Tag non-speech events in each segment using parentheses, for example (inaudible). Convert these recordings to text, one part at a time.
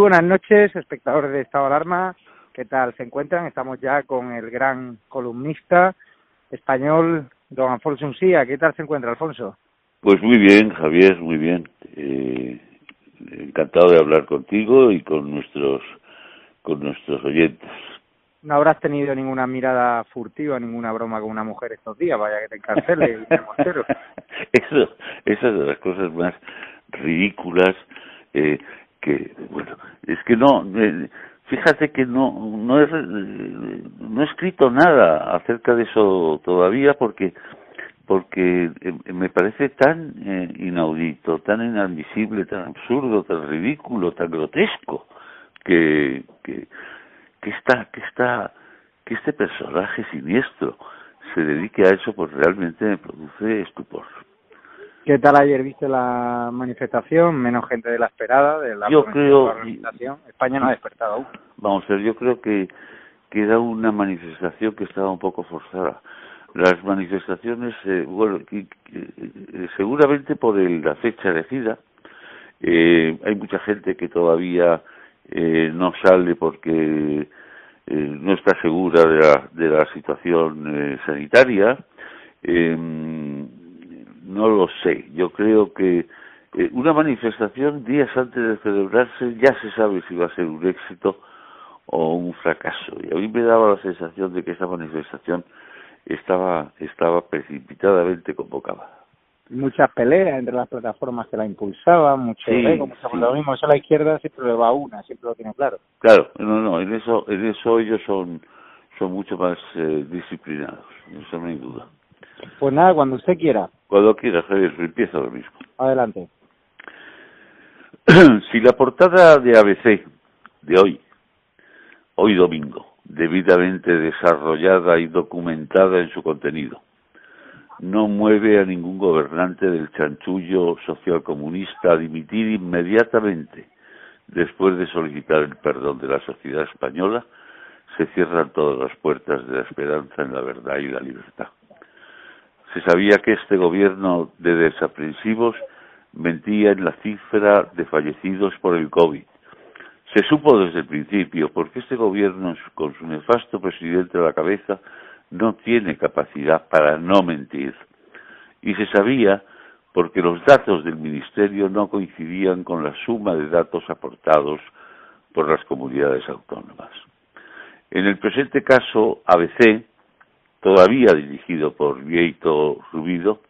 Buenas noches, espectadores de Estado de Alarma. ¿Qué tal se encuentran? Estamos ya con el gran columnista español, don Alfonso Uncía. ¿Qué tal se encuentra, Alfonso? Pues muy bien, Javier, muy bien. Eh, encantado de hablar contigo y con nuestros con nuestros oyentes. No habrás tenido ninguna mirada furtiva, ninguna broma con una mujer estos días, vaya que te encarcele, (laughs) Eso, esas de las cosas más ridículas eh, que, bueno, es que no, eh, fíjate que no, no, he, no he escrito nada acerca de eso todavía porque porque eh, me parece tan eh, inaudito, tan inadmisible, tan absurdo, tan ridículo, tan grotesco que, que, que está, que está, que este personaje siniestro se dedique a eso, pues realmente me produce estupor. ¿Qué tal ayer viste la manifestación? Menos gente de la esperada, de la, yo creo, España no ha despertado aún. Vamos a ver, yo creo que, que era una manifestación que estaba un poco forzada las manifestaciones, eh, bueno, eh, seguramente por la fecha elegida, eh, hay mucha gente que todavía eh, no sale porque no está segura de la, de la situación sanitaria. Em, no lo sé. Yo creo que una manifestación días antes de celebrarse ya se sabe si va a ser un éxito o un fracaso. Y a mí me daba la sensación de que esa manifestación estaba, estaba precipitadamente convocada. Muchas peleas entre las plataformas que la impulsaban, mucho sí, lo mismo, eso a la izquierda siempre le va a una, siempre lo tiene claro. Claro, no, no, en eso, en eso ellos son, son mucho más eh, disciplinados, eso no hay duda. Pues nada, cuando usted quiera. Cuando quiera, Javier, empieza lo mismo. Adelante. (clears throat) si la portada de ABC de hoy, hoy domingo, debidamente desarrollada y documentada en su contenido. No mueve a ningún gobernante del chanchullo socialcomunista a dimitir inmediatamente después de solicitar el perdón de la sociedad española, se cierran todas las puertas de la esperanza en la verdad y la libertad. Se sabía que este gobierno de desaprensivos mentía en la cifra de fallecidos por el COVID se supo desde el principio, porque este gobierno, con su nefasto presidente a la cabeza, no tiene capacidad para no mentir. Y se sabía porque los datos del Ministerio no coincidían con la suma de datos aportados por las comunidades autónomas. En el presente caso, ABC, todavía dirigido por Vieito Rubido,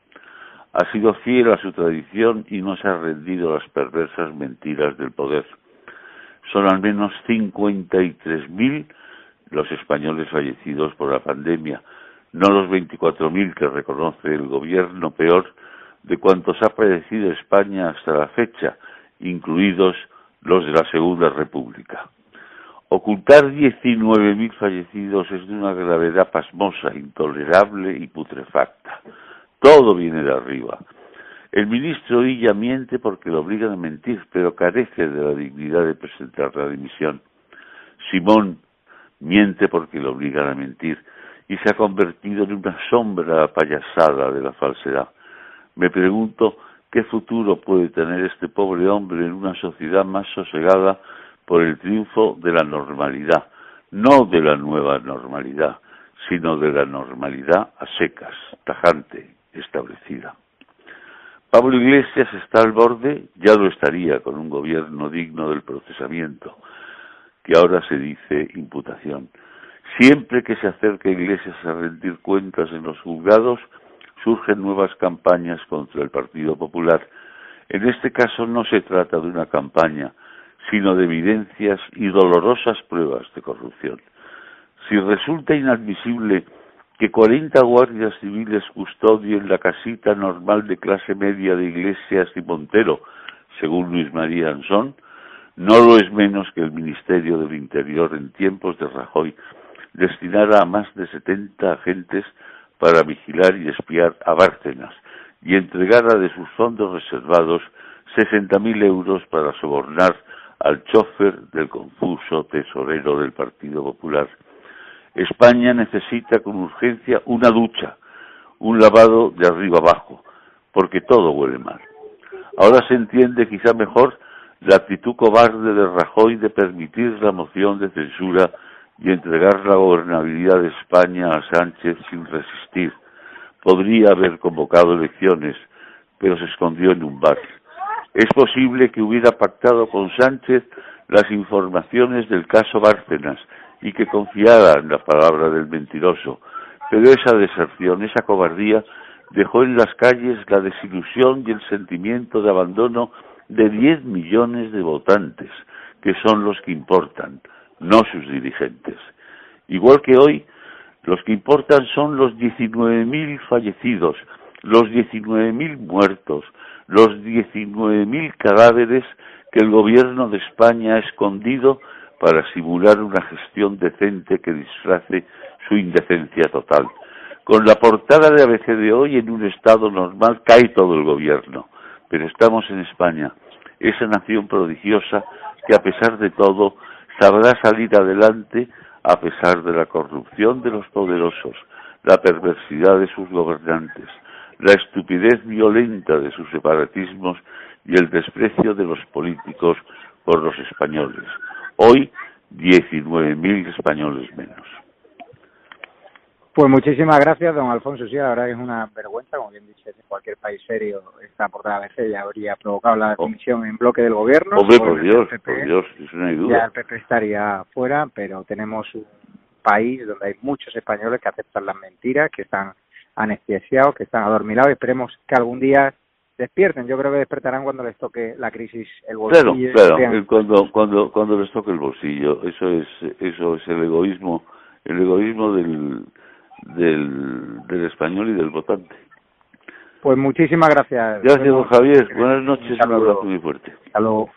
ha sido fiel a su tradición y no se ha rendido a las perversas mentiras del poder son al menos 53.000 los españoles fallecidos por la pandemia, no los 24.000 que reconoce el gobierno, peor de cuantos ha padecido España hasta la fecha, incluidos los de la Segunda República. Ocultar 19.000 fallecidos es de una gravedad pasmosa, intolerable y putrefacta. Todo viene de arriba. El ministro Illa miente porque lo obligan a mentir, pero carece de la dignidad de presentar la dimisión. Simón miente porque lo obligan a mentir y se ha convertido en una sombra payasada de la falsedad. Me pregunto qué futuro puede tener este pobre hombre en una sociedad más sosegada por el triunfo de la normalidad, no de la nueva normalidad, sino de la normalidad a secas, tajante, establecida. Pablo Iglesias está al borde, ya lo estaría con un gobierno digno del procesamiento, que ahora se dice imputación. Siempre que se acerca Iglesias a rendir cuentas en los juzgados, surgen nuevas campañas contra el Partido Popular. En este caso no se trata de una campaña, sino de evidencias y dolorosas pruebas de corrupción. Si resulta inadmisible que 40 guardias civiles custodien la casita normal de clase media de Iglesias y Montero, según Luis María Ansón, no lo es menos que el Ministerio del Interior en tiempos de Rajoy destinara a más de 70 agentes para vigilar y espiar a Bárcenas y entregara de sus fondos reservados 60.000 euros para sobornar al chofer del confuso tesorero del Partido Popular España necesita con urgencia una ducha, un lavado de arriba abajo, porque todo huele mal. Ahora se entiende quizá mejor la actitud cobarde de Rajoy de permitir la moción de censura y entregar la gobernabilidad de España a Sánchez sin resistir. Podría haber convocado elecciones, pero se escondió en un bar. Es posible que hubiera pactado con Sánchez las informaciones del caso Bárcenas y que confiara en la palabra del mentiroso, pero esa deserción, esa cobardía, dejó en las calles la desilusión y el sentimiento de abandono de 10 millones de votantes, que son los que importan, no sus dirigentes. Igual que hoy, los que importan son los 19.000 fallecidos, los 19.000 muertos, los 19.000 cadáveres que el gobierno de España ha escondido para simular una gestión decente que disfrace su indecencia total. Con la portada de ABC de hoy, en un estado normal, cae todo el gobierno. Pero estamos en España, esa nación prodigiosa que a pesar de todo sabrá salir adelante a pesar de la corrupción de los poderosos, la perversidad de sus gobernantes, la estupidez violenta de sus separatismos y el desprecio de los políticos por los españoles. Hoy, 19.000 españoles menos. Pues muchísimas gracias, don Alfonso. Sí, la verdad que es una vergüenza, como bien dice, en cualquier país serio esta portada veces ya habría provocado la oh. comisión en bloque del gobierno. Hombre, por Dios, por Dios, eso no hay duda. Ya el PP estaría fuera, pero tenemos un país donde hay muchos españoles que aceptan las mentiras, que están anestesiados, que están adormilados. Esperemos que algún día despierten. Yo creo que despertarán cuando les toque la crisis el bolsillo. Claro, claro. Cuando, cuando, cuando les toque el bolsillo. Eso es, eso es el egoísmo, el egoísmo del del, del español y del votante. Pues muchísimas gracias. Gracias, don Javier. Buenas noches. Un abrazo muy fuerte. Hasta luego.